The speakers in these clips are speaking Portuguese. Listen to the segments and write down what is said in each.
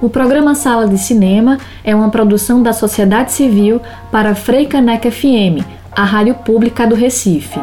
O programa Sala de Cinema é uma produção da sociedade civil para Freicaneca FM, a rádio pública do Recife.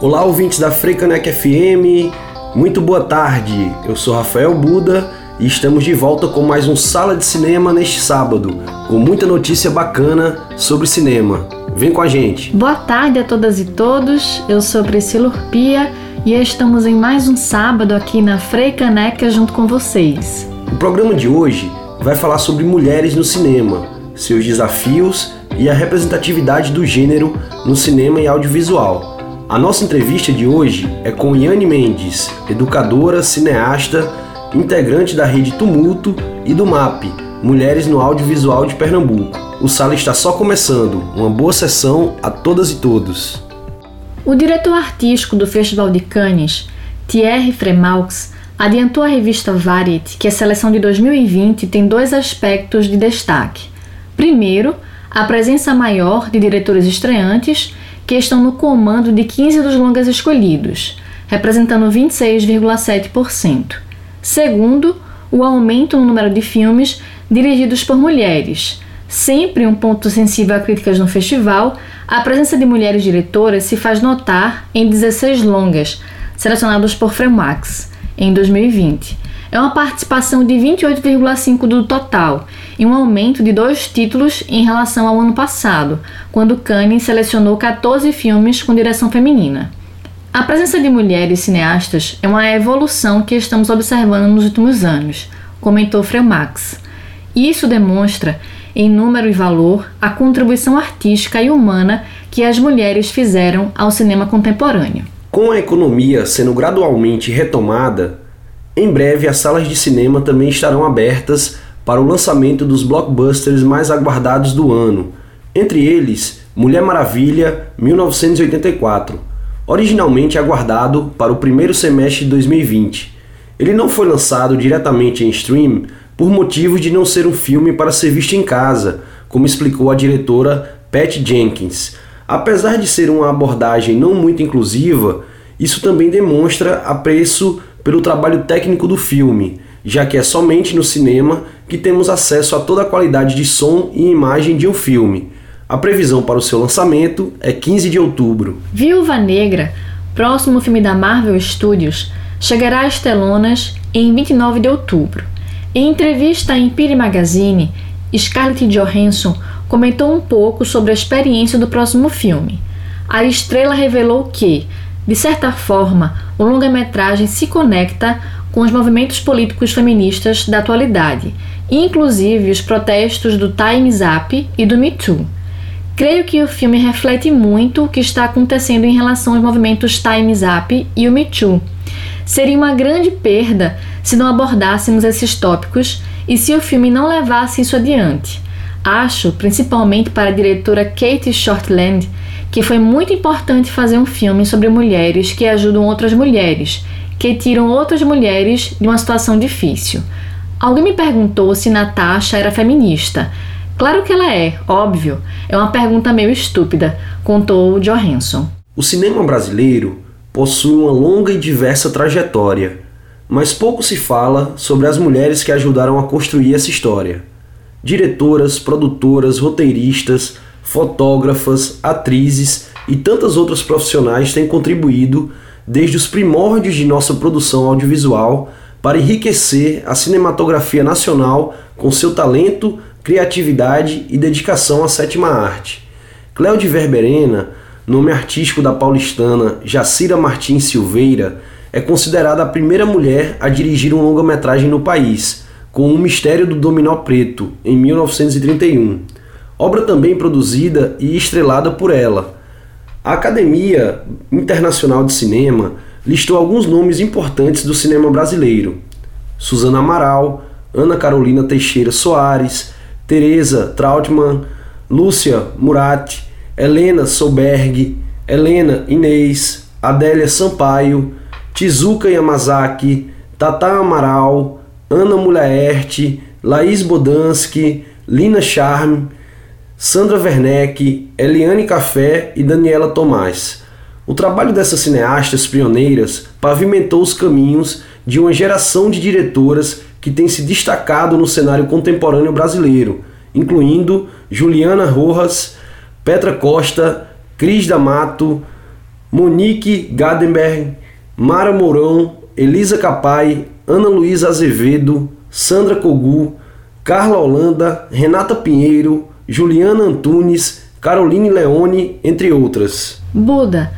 Olá, ouvintes da Freicaneca FM, muito boa tarde. Eu sou Rafael Buda e estamos de volta com mais um Sala de Cinema neste sábado, com muita notícia bacana sobre cinema. Vem com a gente. Boa tarde a todas e todos. Eu sou Priscila Urpia e estamos em mais um sábado aqui na Freicaneca junto com vocês. O programa de hoje vai falar sobre mulheres no cinema, seus desafios e a representatividade do gênero no cinema e audiovisual. A nossa entrevista de hoje é com Yane Mendes, educadora, cineasta, integrante da rede Tumulto e do MAP, Mulheres no Audiovisual de Pernambuco. O sala está só começando. Uma boa sessão a todas e todos. O diretor artístico do Festival de Cannes, Thierry Fremaux, adiantou à revista Variety que a seleção de 2020 tem dois aspectos de destaque. Primeiro, a presença maior de diretores estreantes que estão no comando de 15 dos longas escolhidos, representando 26,7%. Segundo, o aumento no número de filmes dirigidos por mulheres. Sempre um ponto sensível a críticas no festival, a presença de mulheres diretoras se faz notar em 16 longas, selecionados por Fremax, em 2020. É uma participação de 28,5% do total e um aumento de dois títulos em relação ao ano passado, quando Cannes selecionou 14 filmes com direção feminina. A presença de mulheres cineastas é uma evolução que estamos observando nos últimos anos, comentou Fremax. Isso demonstra, em número e valor, a contribuição artística e humana que as mulheres fizeram ao cinema contemporâneo. Com a economia sendo gradualmente retomada, em breve as salas de cinema também estarão abertas para o lançamento dos blockbusters mais aguardados do ano, entre eles Mulher Maravilha 1984, originalmente aguardado para o primeiro semestre de 2020. Ele não foi lançado diretamente em stream por motivo de não ser um filme para ser visto em casa, como explicou a diretora Pat Jenkins. Apesar de ser uma abordagem não muito inclusiva, isso também demonstra apreço pelo trabalho técnico do filme, já que é somente no cinema que temos acesso a toda a qualidade de som e imagem de um filme. A previsão para o seu lançamento é 15 de outubro. Viúva Negra, próximo filme da Marvel Studios, chegará às telonas em 29 de outubro. Em entrevista à Empire Magazine, Scarlett Johansson comentou um pouco sobre a experiência do próximo filme. A estrela revelou que, de certa forma, o longa-metragem se conecta com os movimentos políticos feministas da atualidade, inclusive os protestos do Time's Up e do Me Too. Creio que o filme reflete muito o que está acontecendo em relação aos movimentos Time's Up e o Me Too. Seria uma grande perda se não abordássemos esses tópicos e se o filme não levasse isso adiante. Acho, principalmente para a diretora Kate Shortland, que foi muito importante fazer um filme sobre mulheres que ajudam outras mulheres que tiram outras mulheres de uma situação difícil. Alguém me perguntou se Natasha era feminista. Claro que ela é, óbvio. É uma pergunta meio estúpida, contou Johansson. O cinema brasileiro possui uma longa e diversa trajetória, mas pouco se fala sobre as mulheres que ajudaram a construir essa história. Diretoras, produtoras, roteiristas, fotógrafas, atrizes e tantas outras profissionais têm contribuído desde os primórdios de nossa produção audiovisual para enriquecer a cinematografia nacional com seu talento, criatividade e dedicação à sétima arte. Cléo de Verberena, nome artístico da paulistana Jacira Martins Silveira, é considerada a primeira mulher a dirigir um longa-metragem no país, com O Mistério do Dominó Preto, em 1931. Obra também produzida e estrelada por ela, a Academia Internacional de Cinema listou alguns nomes importantes do cinema brasileiro: Suzana Amaral, Ana Carolina Teixeira Soares, Teresa Trautmann, Lúcia Murat, Helena Solberg, Helena Inês, Adélia Sampaio, Tizuka Yamazaki, Tata Amaral, Ana Mulaerte, Laís Bodansky, Lina Charme, Sandra Werneck, Eliane Café e Daniela Tomás. O trabalho dessas cineastas pioneiras pavimentou os caminhos de uma geração de diretoras que tem se destacado no cenário contemporâneo brasileiro, incluindo Juliana Rojas, Petra Costa, Cris D'Amato, Monique Gadenberg, Mara Mourão, Elisa Capai, Ana Luísa Azevedo, Sandra Cogu, Carla Holanda, Renata Pinheiro, Juliana Antunes, Caroline Leone, entre outras. Buda,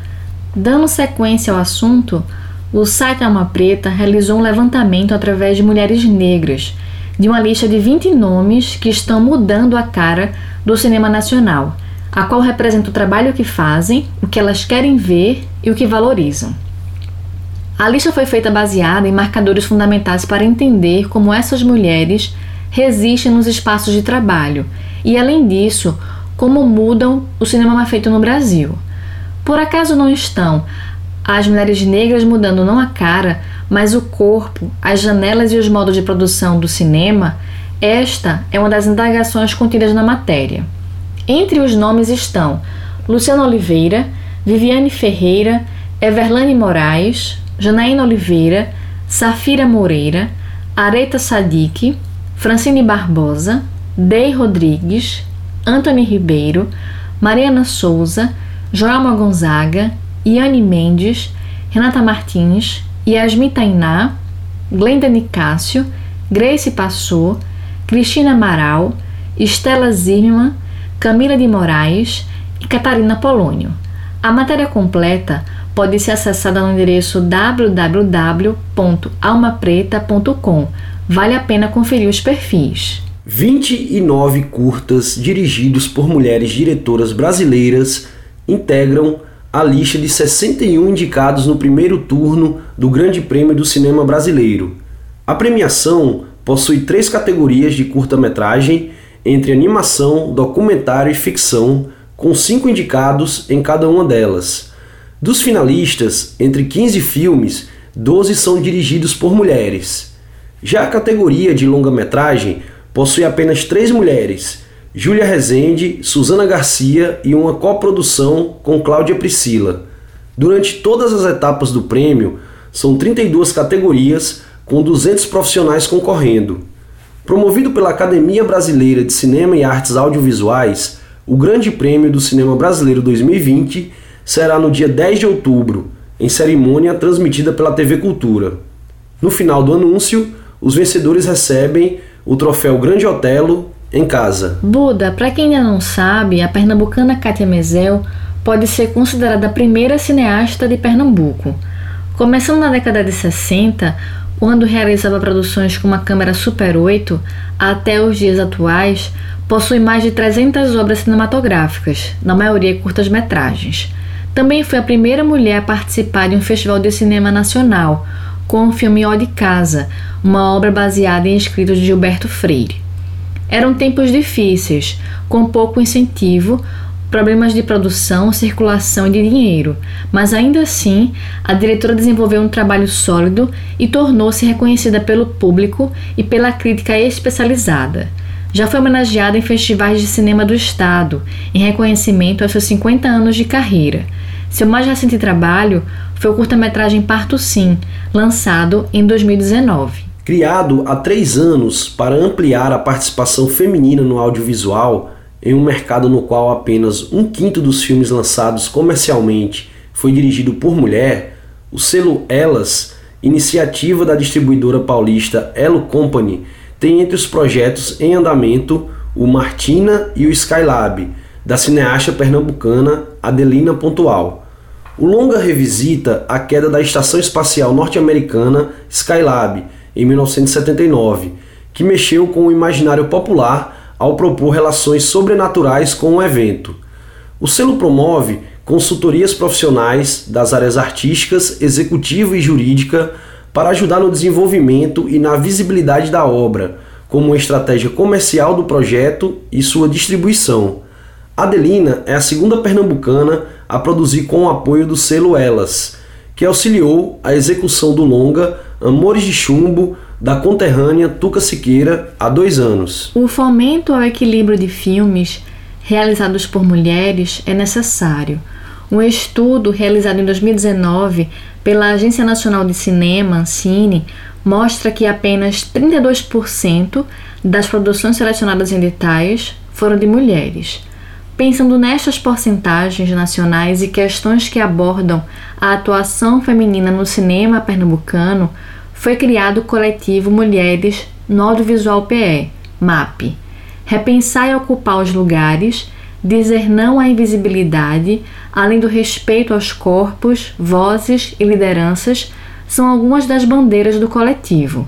dando sequência ao assunto, o site Alma Preta realizou um levantamento através de mulheres negras, de uma lista de 20 nomes que estão mudando a cara do cinema nacional, a qual representa o trabalho que fazem, o que elas querem ver e o que valorizam. A lista foi feita baseada em marcadores fundamentais para entender como essas mulheres resistem nos espaços de trabalho e, além disso, como mudam o cinema feito no Brasil. Por acaso não estão as mulheres negras mudando não a cara, mas o corpo, as janelas e os modos de produção do cinema? Esta é uma das indagações contidas na matéria. Entre os nomes estão Luciana Oliveira, Viviane Ferreira, Everlane Moraes, Janaína Oliveira, Safira Moreira, Areta Sadique, Francine Barbosa, Dei Rodrigues, Antony Ribeiro, Mariana Souza, Joelma Gonzaga, Iane Mendes, Renata Martins, Yasmi Tainá, Glenda Nicásio, Grace Passou, Cristina Amaral, Estela Zimmermann, Camila de Moraes e Catarina Polônio. A matéria completa pode ser acessada no endereço www.almapreta.com. Vale a pena conferir os perfis. 29 curtas dirigidos por mulheres diretoras brasileiras integram a lista de 61 indicados no primeiro turno do Grande Prêmio do Cinema Brasileiro. A premiação possui três categorias de curta-metragem entre animação, documentário e ficção, com cinco indicados em cada uma delas. Dos finalistas, entre 15 filmes, 12 são dirigidos por mulheres. Já a categoria de longa-metragem possui apenas três mulheres: Júlia Rezende, Suzana Garcia e uma coprodução com Cláudia Priscila. Durante todas as etapas do prêmio, são 32 categorias, com 200 profissionais concorrendo. Promovido pela Academia Brasileira de Cinema e Artes Audiovisuais, o Grande Prêmio do Cinema Brasileiro 2020 será no dia 10 de outubro, em cerimônia transmitida pela TV Cultura. No final do anúncio, os vencedores recebem o troféu Grande Otelo em casa. Buda, para quem ainda não sabe, a pernambucana Kátia Mezel pode ser considerada a primeira cineasta de Pernambuco. Começando na década de 60, quando realizava produções com uma câmera Super 8, até os dias atuais, possui mais de 300 obras cinematográficas, na maioria curtas-metragens. Também foi a primeira mulher a participar de um festival de cinema nacional, com o filme Ó de Casa, uma obra baseada em escritos de Gilberto Freire. Eram tempos difíceis, com pouco incentivo, problemas de produção, circulação e de dinheiro, mas ainda assim, a diretora desenvolveu um trabalho sólido e tornou-se reconhecida pelo público e pela crítica especializada. Já foi homenageada em festivais de cinema do estado, em reconhecimento aos seus 50 anos de carreira. Seu mais recente trabalho foi o curta-metragem Parto Sim, lançado em 2019. Criado há três anos para ampliar a participação feminina no audiovisual, em um mercado no qual apenas um quinto dos filmes lançados comercialmente foi dirigido por mulher, o selo Elas, iniciativa da distribuidora paulista Elo Company, tem entre os projetos em andamento o Martina e o Skylab, da cineasta pernambucana Adelina Pontual. O longa revisita a queda da Estação Espacial Norte-Americana Skylab em 1979, que mexeu com o imaginário popular ao propor relações sobrenaturais com o evento. O selo promove consultorias profissionais das áreas artísticas, executiva e jurídica para ajudar no desenvolvimento e na visibilidade da obra, como uma estratégia comercial do projeto e sua distribuição. Adelina é a segunda pernambucana a produzir com o apoio do selo Elas, que auxiliou a execução do longa Amores de Chumbo da conterrânea Tuca Siqueira há dois anos. O fomento ao equilíbrio de filmes realizados por mulheres é necessário. Um estudo realizado em 2019 pela Agência Nacional de Cinema, Cine, mostra que apenas 32% das produções selecionadas em editais foram de mulheres. Pensando nestas porcentagens nacionais e questões que abordam a atuação feminina no cinema pernambucano, foi criado o coletivo Mulheres no Audiovisual PE, MAP. Repensar e ocupar os lugares, dizer não à invisibilidade, além do respeito aos corpos, vozes e lideranças, são algumas das bandeiras do coletivo.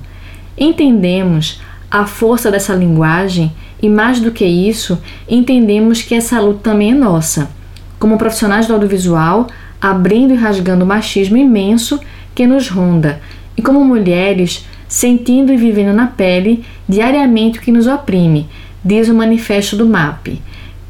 Entendemos a força dessa linguagem e, mais do que isso, entendemos que essa luta também é nossa. Como profissionais do audiovisual, abrindo e rasgando o machismo imenso que nos ronda, e como mulheres, sentindo e vivendo na pele diariamente o que nos oprime, diz o manifesto do MAP.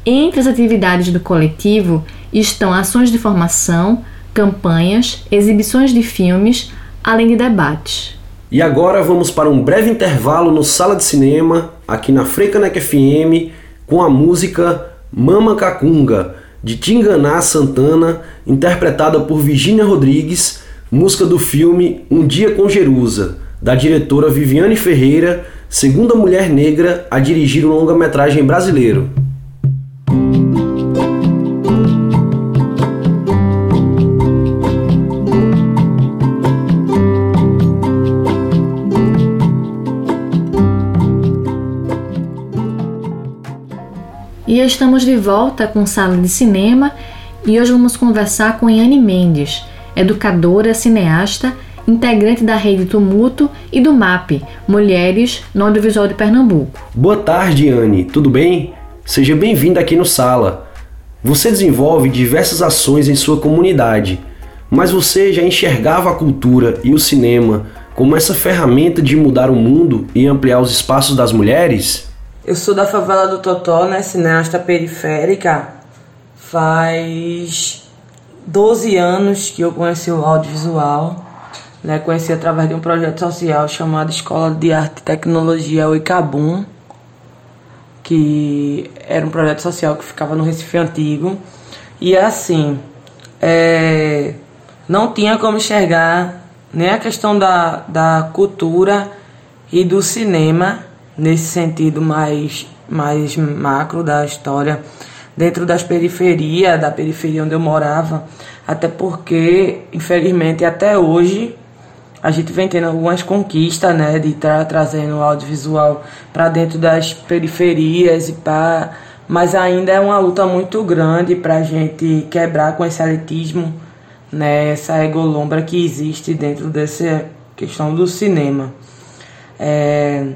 Entre as atividades do coletivo estão ações de formação, campanhas, exibições de filmes, além de debates. E agora vamos para um breve intervalo no Sala de Cinema, aqui na Frecanec FM, com a música Mama Cacunga, de Tinganá Santana, interpretada por Virginia Rodrigues, música do filme Um Dia com Jerusa, da diretora Viviane Ferreira, segunda mulher negra a dirigir um longa-metragem brasileiro. Estamos de volta com Sala de Cinema e hoje vamos conversar com Yane Mendes, educadora, cineasta, integrante da rede Tumulto e do MAP, Mulheres no Audiovisual de Pernambuco. Boa tarde, Yane, tudo bem? Seja bem-vinda aqui no Sala. Você desenvolve diversas ações em sua comunidade, mas você já enxergava a cultura e o cinema como essa ferramenta de mudar o mundo e ampliar os espaços das mulheres? Eu sou da favela do Totó, né, cineasta periférica. Faz 12 anos que eu conheci o audiovisual. Né, conheci através de um projeto social chamado Escola de Arte e Tecnologia Oicabum, que era um projeto social que ficava no Recife Antigo. E assim, é, não tinha como enxergar nem a questão da, da cultura e do cinema nesse sentido mais, mais macro da história, dentro das periferias, da periferia onde eu morava, até porque, infelizmente, até hoje, a gente vem tendo algumas conquistas, né, de estar tra trazendo o audiovisual para dentro das periferias e para mas ainda é uma luta muito grande para a gente quebrar com esse elitismo, né, essa egolombra que existe dentro dessa questão do cinema. É,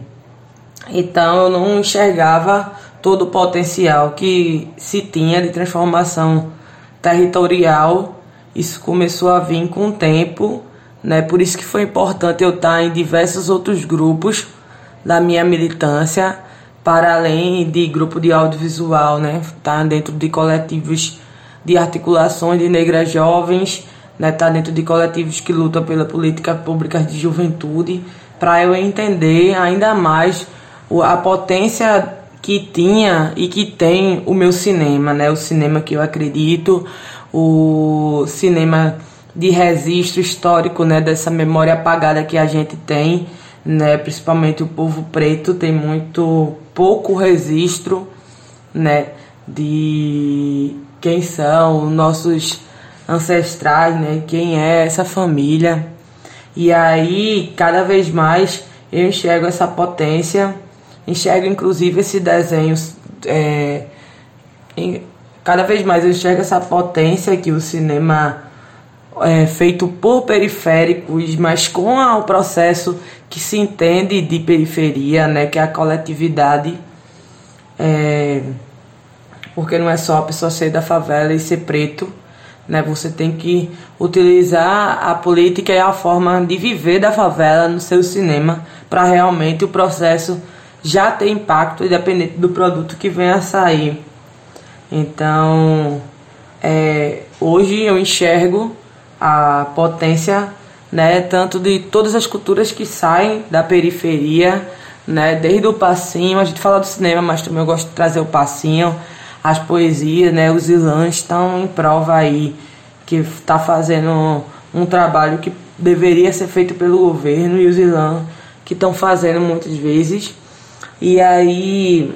então eu não enxergava todo o potencial que se tinha de transformação territorial. Isso começou a vir com o tempo, né? Por isso que foi importante eu estar em diversos outros grupos da minha militância, para além de grupo de audiovisual, né? Estar dentro de coletivos de articulações de negras jovens, né? Estar dentro de coletivos que lutam pela política pública de juventude, para eu entender ainda mais a potência que tinha e que tem o meu cinema, né? O cinema que eu acredito, o cinema de registro histórico, né? Dessa memória apagada que a gente tem, né? Principalmente o povo preto tem muito pouco registro, né? De quem são nossos ancestrais, né? Quem é essa família. E aí, cada vez mais eu enxergo essa potência enxergo inclusive esse desenho é, em, cada vez mais eu enxergo essa potência que o cinema é feito por periféricos, mas com o processo que se entende de periferia, né, que é a coletividade, é, porque não é só a pessoa ser da favela e ser preto, né, você tem que utilizar a política e a forma de viver da favela no seu cinema para realmente o processo já tem impacto independente do produto que venha a sair. Então, é, hoje eu enxergo a potência, né, tanto de todas as culturas que saem da periferia, né, desde o passinho, a gente fala do cinema, mas também eu gosto de trazer o passinho, as poesias, né? Os ilãs estão em prova aí, que está fazendo um trabalho que deveria ser feito pelo governo e os ilãs que estão fazendo muitas vezes. E aí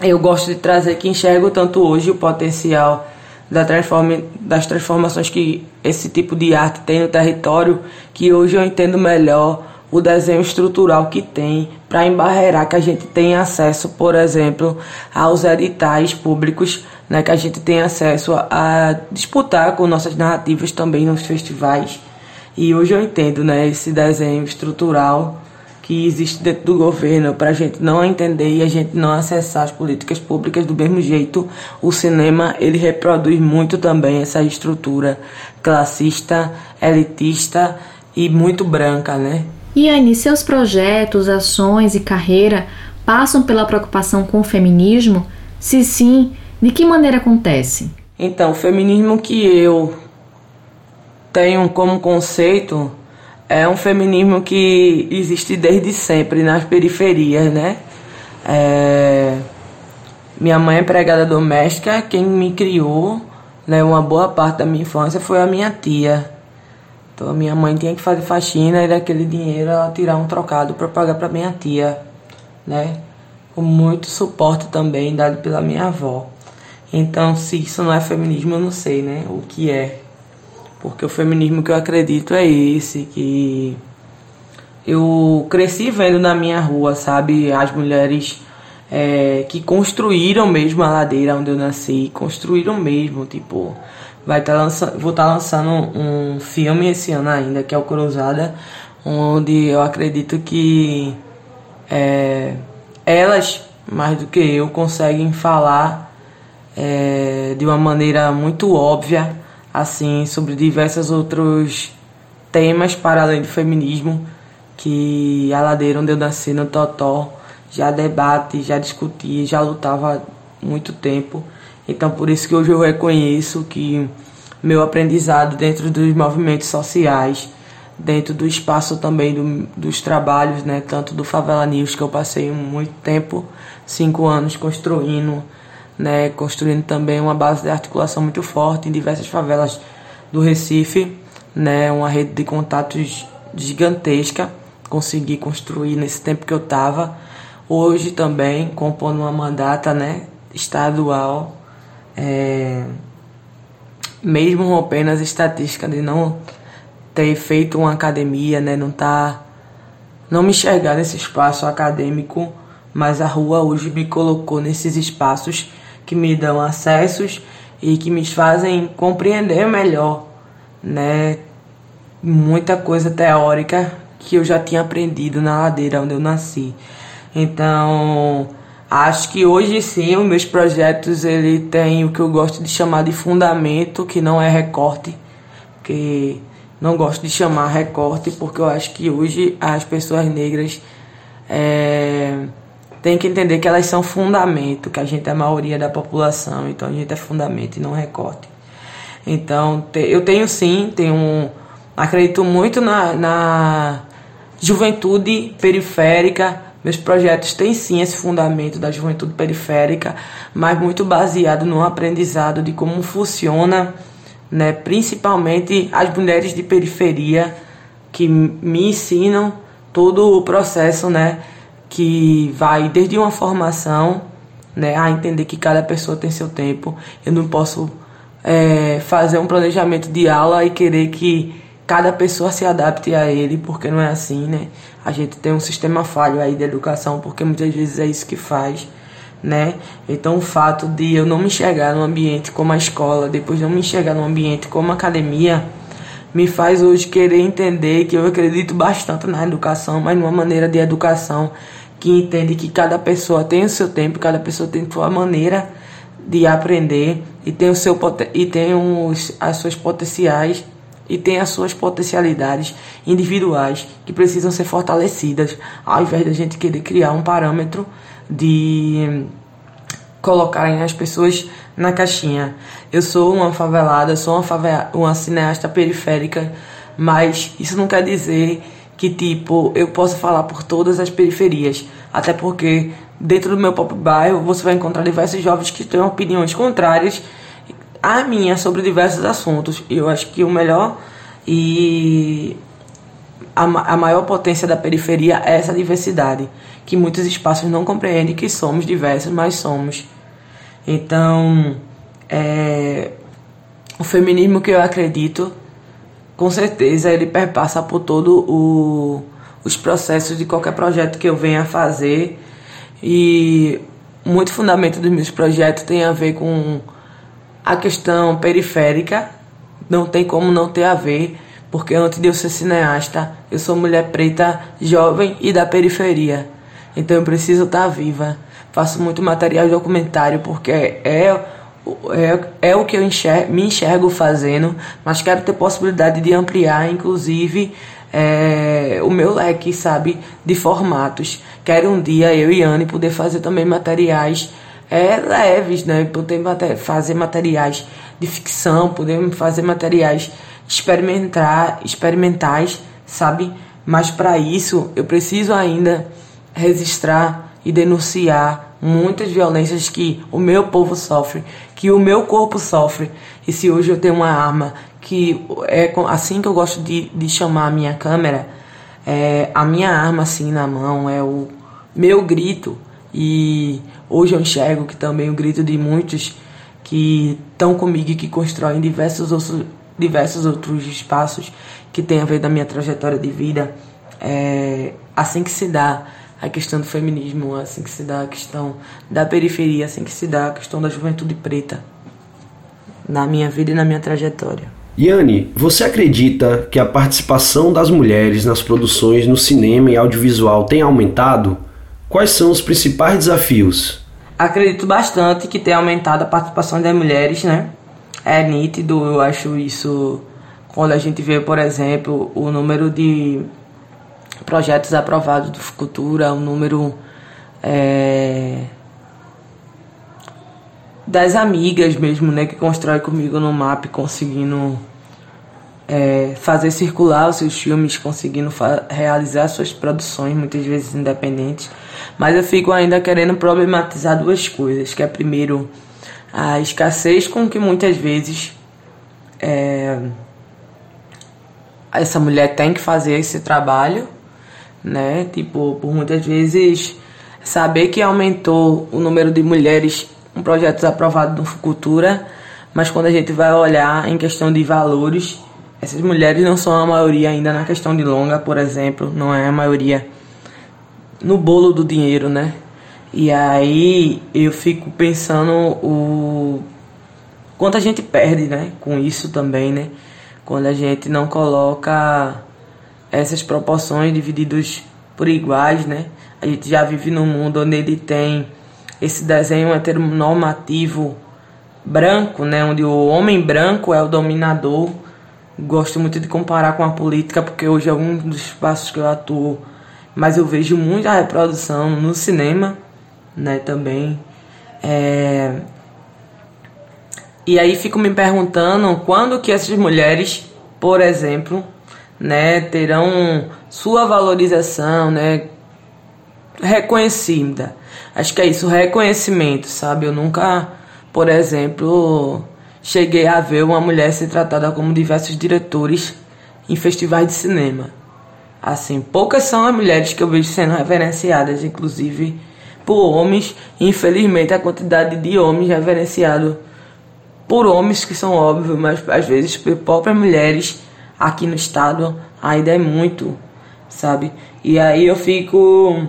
eu gosto de trazer que enxergo tanto hoje o potencial da transforma, das transformações que esse tipo de arte tem no território, que hoje eu entendo melhor o desenho estrutural que tem para embarrear que a gente tenha acesso, por exemplo, aos editais públicos, né, que a gente tem acesso a, a disputar com nossas narrativas também nos festivais. E hoje eu entendo né, esse desenho estrutural que existe dentro do governo para a gente não entender e a gente não acessar as políticas públicas do mesmo jeito. O cinema ele reproduz muito também essa estrutura classista, elitista e muito branca, né? E aí, seus projetos, ações e carreira passam pela preocupação com o feminismo? Se sim, de que maneira acontece? Então, o feminismo que eu tenho como conceito é um feminismo que existe desde sempre nas periferias, né? É... Minha mãe é empregada doméstica, quem me criou, né, uma boa parte da minha infância foi a minha tia. Então a minha mãe tinha que fazer faxina e daquele dinheiro ela tirar um trocado para pagar para minha tia, né? Com muito suporte também dado pela minha avó. Então, se isso não é feminismo, eu não sei, né? O que é. Porque o feminismo que eu acredito é esse, que eu cresci vendo na minha rua, sabe, as mulheres é, que construíram mesmo a ladeira onde eu nasci, construíram mesmo, tipo, vai tá vou estar tá lançando um filme esse ano ainda, que é o Cruzada, onde eu acredito que é, elas, mais do que eu, conseguem falar é, de uma maneira muito óbvia, assim, sobre diversos outros temas para além do feminismo, que a ladeira onde eu nasci no Totó já debate, já discutia, já lutava há muito tempo. Então por isso que hoje eu reconheço que meu aprendizado dentro dos movimentos sociais, dentro do espaço também do, dos trabalhos, né, tanto do Favela News, que eu passei muito tempo, cinco anos construindo, né, construindo também uma base de articulação muito forte em diversas favelas do Recife, né, uma rede de contatos gigantesca, consegui construir nesse tempo que eu estava. Hoje também compondo uma mandata, né, estadual é, mesmo rompendo as estatísticas de não ter feito uma academia, né, não tá não me enxergar nesse espaço acadêmico, mas a rua hoje me colocou nesses espaços que me dão acessos e que me fazem compreender melhor, né, muita coisa teórica que eu já tinha aprendido na ladeira onde eu nasci. Então, Acho que hoje sim os meus projetos ele tem o que eu gosto de chamar de fundamento, que não é recorte, que não gosto de chamar recorte porque eu acho que hoje as pessoas negras é, têm que entender que elas são fundamento, que a gente é a maioria da população, então a gente é fundamento e não recorte. Então eu tenho sim, tenho acredito muito na, na juventude periférica meus projetos têm sim esse fundamento da juventude periférica, mas muito baseado no aprendizado de como funciona, né, principalmente as mulheres de periferia que me ensinam todo o processo, né, que vai desde uma formação, né, a entender que cada pessoa tem seu tempo. Eu não posso é, fazer um planejamento de aula e querer que cada pessoa se adapte a ele, porque não é assim, né? A gente tem um sistema falho aí de educação, porque muitas vezes é isso que faz, né? Então o fato de eu não me enxergar num ambiente como a escola, depois não me enxergar num ambiente como a academia, me faz hoje querer entender que eu acredito bastante na educação, mas numa maneira de educação que entende que cada pessoa tem o seu tempo, cada pessoa tem sua maneira de aprender e tem o seu e tem os, as suas potenciais e tem as suas potencialidades individuais que precisam ser fortalecidas, ao invés da gente querer criar um parâmetro de colocarem as pessoas na caixinha. Eu sou uma favelada, sou uma, favela, uma cineasta periférica, mas isso não quer dizer que tipo eu possa falar por todas as periferias, até porque dentro do meu próprio bairro, você vai encontrar diversos jovens que têm opiniões contrárias à minha sobre diversos assuntos. Eu acho que o melhor e a, a maior potência da periferia é essa diversidade, que muitos espaços não compreendem que somos diversos, mas somos. Então, é, o feminismo que eu acredito, com certeza ele perpassa por todo o, os processos de qualquer projeto que eu venha fazer e muito fundamento dos meus projetos tem a ver com a questão periférica, não tem como não ter a ver, porque antes de eu ser cineasta, eu sou mulher preta, jovem e da periferia. Então eu preciso estar viva. Faço muito material documentário porque é é, é o que eu enxergo, me enxergo fazendo, mas quero ter possibilidade de ampliar, inclusive, é, o meu leque, sabe, de formatos. Quero um dia eu e Anne poder fazer também materiais é, leves, né? Poder fazer materiais de ficção, poder fazer materiais experimentar, experimentais, sabe? Mas para isso eu preciso ainda registrar e denunciar muitas violências que o meu povo sofre, que o meu corpo sofre. E se hoje eu tenho uma arma que é assim que eu gosto de, de chamar a minha câmera, é, a minha arma assim na mão é o meu grito. E hoje eu enxergo que também o grito de muitos que estão comigo e que constroem diversos outros, diversos outros espaços que tem a ver da minha trajetória de vida. É assim que se dá a questão do feminismo, assim que se dá a questão da periferia, assim que se dá a questão da juventude preta na minha vida e na minha trajetória. Yane, você acredita que a participação das mulheres nas produções no cinema e audiovisual tem aumentado? Quais são os principais desafios? Acredito bastante que tem aumentado a participação das mulheres, né? É nítido, eu acho isso quando a gente vê, por exemplo, o número de projetos aprovados do Fucultura, o número é, das amigas mesmo, né, que constrói comigo no MAP, conseguindo é, fazer circular os seus filmes, conseguindo realizar suas produções, muitas vezes independentes. Mas eu fico ainda querendo problematizar duas coisas, que é primeiro a escassez com que muitas vezes é, essa mulher tem que fazer esse trabalho, né? Tipo, por muitas vezes saber que aumentou o número de mulheres com projetos aprovados no Fucultura, mas quando a gente vai olhar em questão de valores, essas mulheres não são a maioria ainda na questão de longa, por exemplo, não é a maioria no bolo do dinheiro, né? E aí eu fico pensando o quanto a gente perde, né, com isso também, né? Quando a gente não coloca essas proporções divididas por iguais, né? A gente já vive num mundo onde ele tem esse desenho heteronormativo branco, né, onde o homem branco é o dominador. Gosto muito de comparar com a política porque hoje é um dos espaços que eu atuo, mas eu vejo muita reprodução no cinema, né, também. É... E aí fico me perguntando quando que essas mulheres, por exemplo, né, terão sua valorização, né, reconhecida. Acho que é isso, reconhecimento, sabe? Eu nunca, por exemplo, cheguei a ver uma mulher ser tratada como diversos diretores em festivais de cinema. Assim, poucas são as mulheres que eu vejo sendo reverenciadas, inclusive por homens. Infelizmente, a quantidade de homens reverenciados por homens que são óbvios, mas às vezes por próprias mulheres aqui no estado ainda é muito, sabe? E aí eu fico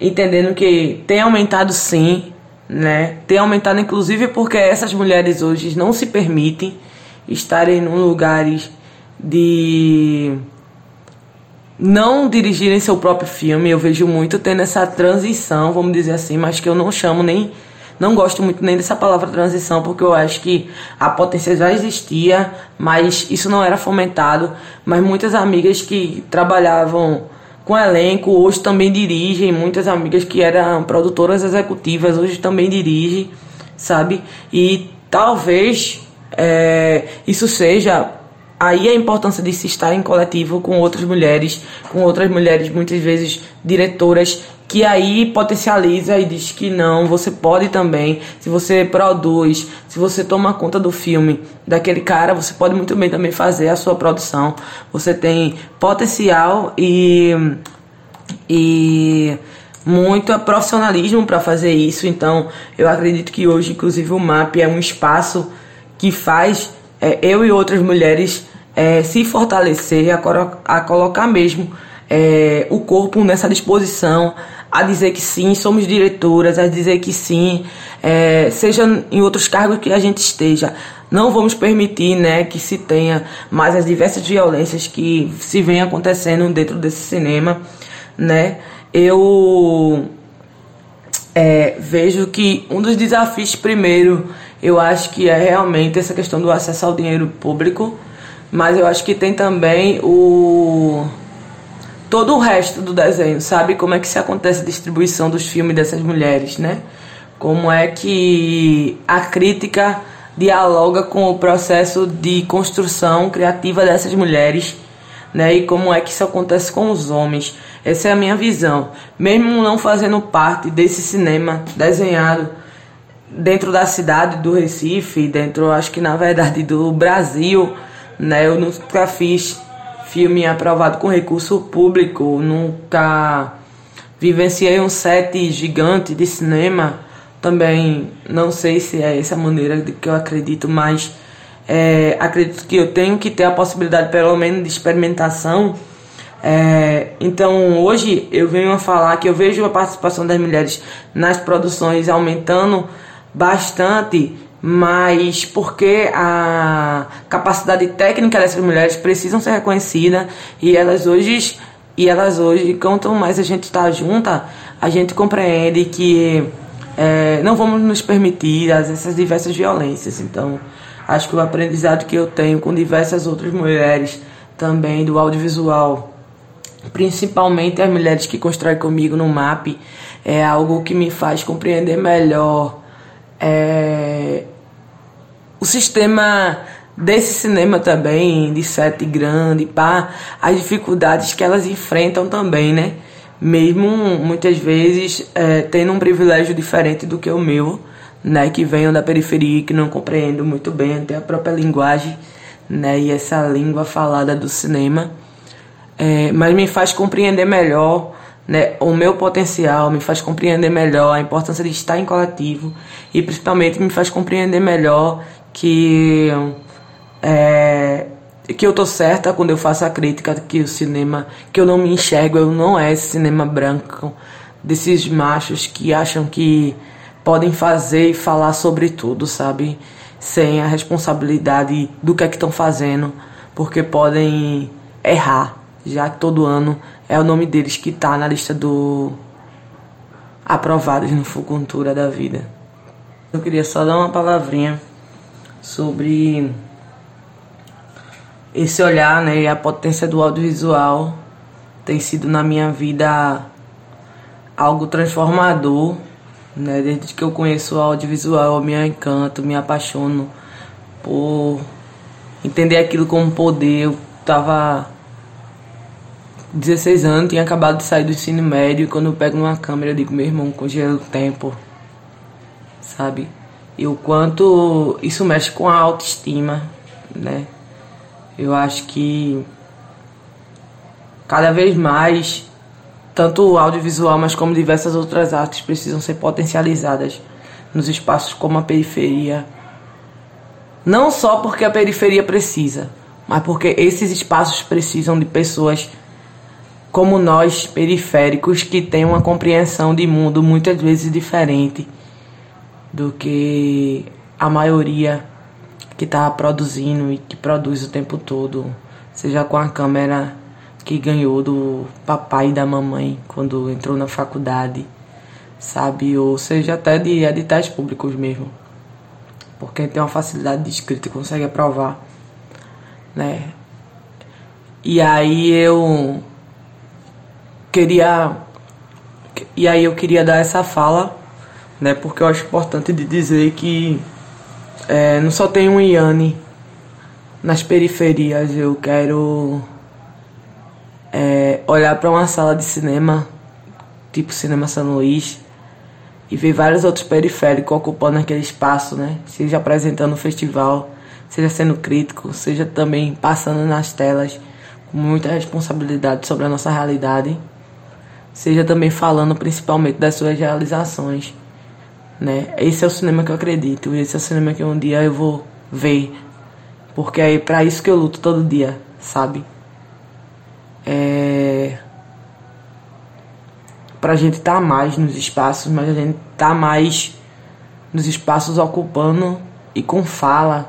entendendo que tem aumentado sim, né? Tem aumentado inclusive porque essas mulheres hoje não se permitem estarem em lugares de não dirigirem seu próprio filme. Eu vejo muito tendo essa transição, vamos dizer assim, mas que eu não chamo nem não gosto muito nem dessa palavra transição, porque eu acho que a potência já existia, mas isso não era fomentado. Mas muitas amigas que trabalhavam com elenco hoje também dirigem, muitas amigas que eram produtoras executivas hoje também dirigem, sabe? E talvez é, isso seja aí a importância de se estar em coletivo com outras mulheres, com outras mulheres muitas vezes diretoras que aí potencializa e diz que não, você pode também, se você produz, se você toma conta do filme daquele cara, você pode muito bem também fazer a sua produção. Você tem potencial e e muito profissionalismo para fazer isso. Então, eu acredito que hoje, inclusive, o MAP é um espaço que faz é, eu e outras mulheres é, se fortalecer, a, a colocar mesmo é, o corpo nessa disposição, a dizer que sim, somos diretoras, a dizer que sim, é, seja em outros cargos que a gente esteja. Não vamos permitir né, que se tenha mais as diversas violências que se vem acontecendo dentro desse cinema. Né? Eu é, vejo que um dos desafios, primeiro, eu acho que é realmente essa questão do acesso ao dinheiro público, mas eu acho que tem também o todo o resto do desenho, sabe? Como é que se acontece a distribuição dos filmes dessas mulheres, né? Como é que a crítica dialoga com o processo de construção criativa dessas mulheres, né? E como é que isso acontece com os homens. Essa é a minha visão. Mesmo não fazendo parte desse cinema desenhado dentro da cidade do Recife, dentro, acho que na verdade, do Brasil, né? Eu nunca fiz filme aprovado com recurso público, nunca vivenciei um set gigante de cinema, também não sei se é essa maneira de que eu acredito, mas é, acredito que eu tenho que ter a possibilidade pelo menos de experimentação. É, então hoje eu venho a falar que eu vejo a participação das mulheres nas produções aumentando bastante mas porque a capacidade técnica dessas mulheres precisam ser reconhecida e elas hoje e elas hoje quanto mais a gente está junta a gente compreende que é, não vamos nos permitir essas diversas violências. Então acho que o aprendizado que eu tenho com diversas outras mulheres também do audiovisual principalmente as mulheres que constroem comigo no MAP é algo que me faz compreender melhor é, o sistema desse cinema também, de sete grande, pá, as dificuldades que elas enfrentam também, né? Mesmo muitas vezes é, tendo um privilégio diferente do que o meu, né? Que venho da periferia que não compreendo muito bem até a própria linguagem, né? E essa língua falada do cinema. É, mas me faz compreender melhor né, o meu potencial, me faz compreender melhor a importância de estar em coletivo e principalmente me faz compreender melhor que é, que eu tô certa quando eu faço a crítica que o cinema que eu não me enxergo, eu não é esse cinema branco desses machos que acham que podem fazer e falar sobre tudo, sabe? Sem a responsabilidade do que é que estão fazendo, porque podem errar, já que todo ano é o nome deles que tá na lista do aprovados no Fucultura da vida. Eu queria só dar uma palavrinha sobre esse olhar, né, e a potência do audiovisual tem sido na minha vida algo transformador, né, desde que eu conheço o audiovisual, eu me encanto, me apaixono por entender aquilo como poder. Eu tava 16 anos, tinha acabado de sair do ensino médio e quando eu pego uma câmera eu digo, meu irmão, congela o tempo, sabe? E o quanto isso mexe com a autoestima, né? Eu acho que cada vez mais tanto o audiovisual, mas como diversas outras artes precisam ser potencializadas nos espaços como a periferia. Não só porque a periferia precisa, mas porque esses espaços precisam de pessoas como nós, periféricos, que têm uma compreensão de mundo muitas vezes diferente do que a maioria que está produzindo e que produz o tempo todo, seja com a câmera que ganhou do papai e da mamãe quando entrou na faculdade, sabe? Ou seja, até de editais públicos mesmo. Porque tem uma facilidade de escrita e consegue aprovar, né? E aí eu queria e aí eu queria dar essa fala né? Porque eu acho importante de dizer que é, não só tem um Iane nas periferias, eu quero é, olhar para uma sala de cinema tipo Cinema São Luís, e ver vários outros periféricos ocupando aquele espaço, né? Seja apresentando o festival, seja sendo crítico, seja também passando nas telas com muita responsabilidade sobre a nossa realidade, seja também falando principalmente das suas realizações, né? Esse é o cinema que eu acredito, esse é o cinema que um dia eu vou ver, porque é para isso que eu luto todo dia, sabe? É pra gente estar tá mais nos espaços, mas a gente tá mais nos espaços ocupando e com fala,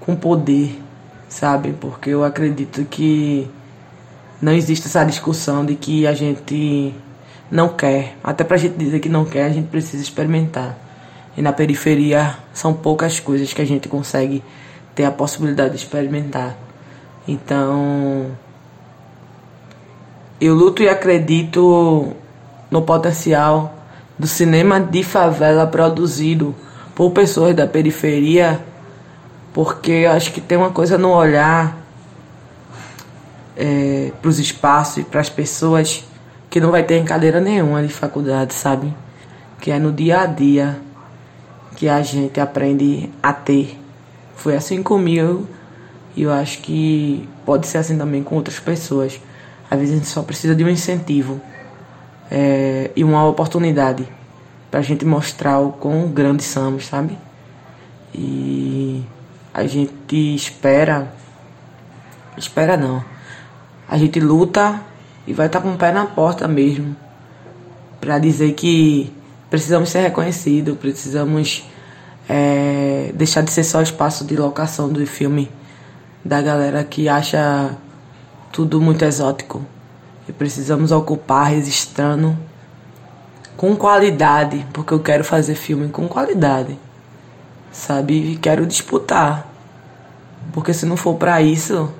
com poder, sabe? Porque eu acredito que não existe essa discussão de que a gente não quer. Até pra gente dizer que não quer, a gente precisa experimentar. E na periferia são poucas coisas que a gente consegue ter a possibilidade de experimentar. Então, eu luto e acredito no potencial do cinema de favela produzido por pessoas da periferia, porque eu acho que tem uma coisa no olhar é, para os espaços e para as pessoas que não vai ter em cadeira nenhuma de faculdade, sabe? Que é no dia a dia que a gente aprende a ter. Foi assim comigo e eu acho que pode ser assim também com outras pessoas. Às vezes a gente só precisa de um incentivo é, e uma oportunidade para a gente mostrar o quão grandes somos, sabe? E a gente espera, espera não, a gente luta e vai estar com o pé na porta mesmo. Para dizer que precisamos ser reconhecidos, precisamos é, deixar de ser só espaço de locação do filme da galera que acha tudo muito exótico. E precisamos ocupar registrando com qualidade, porque eu quero fazer filme com qualidade, sabe? E quero disputar, porque se não for para isso,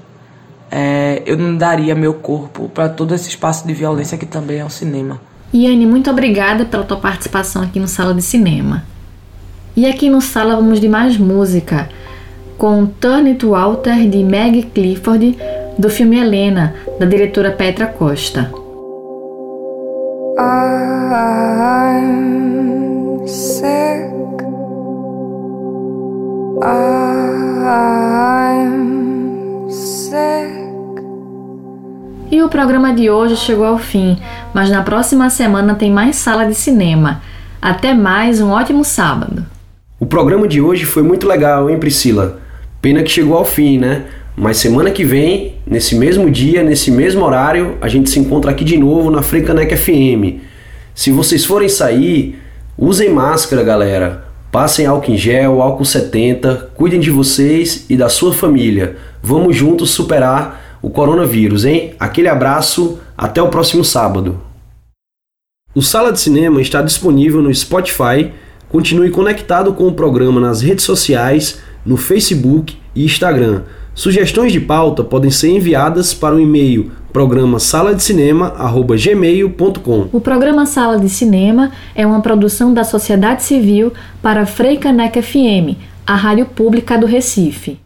é, eu não daria meu corpo para todo esse espaço de violência que também é o cinema. Iane, muito obrigada pela tua participação aqui no Sala de Cinema. E aqui no Sala vamos de mais música, com Turn It Walter de Meg Clifford do filme Helena, da diretora Petra Costa. I'm sick. I'm sick. E o programa de hoje chegou ao fim, mas na próxima semana tem mais sala de cinema. Até mais, um ótimo sábado. O programa de hoje foi muito legal, hein, Priscila? Pena que chegou ao fim, né? Mas semana que vem, nesse mesmo dia, nesse mesmo horário, a gente se encontra aqui de novo na Frecanec FM. Se vocês forem sair, usem máscara, galera. Passem álcool em gel, álcool 70, cuidem de vocês e da sua família. Vamos juntos superar o coronavírus, hein? Aquele abraço, até o próximo sábado. O Sala de Cinema está disponível no Spotify. Continue conectado com o programa nas redes sociais, no Facebook e Instagram. Sugestões de pauta podem ser enviadas para o e-mail programa sala de cinema@gmail.com. O programa Sala de Cinema é uma produção da sociedade civil para Freicaneca FM, a rádio pública do Recife.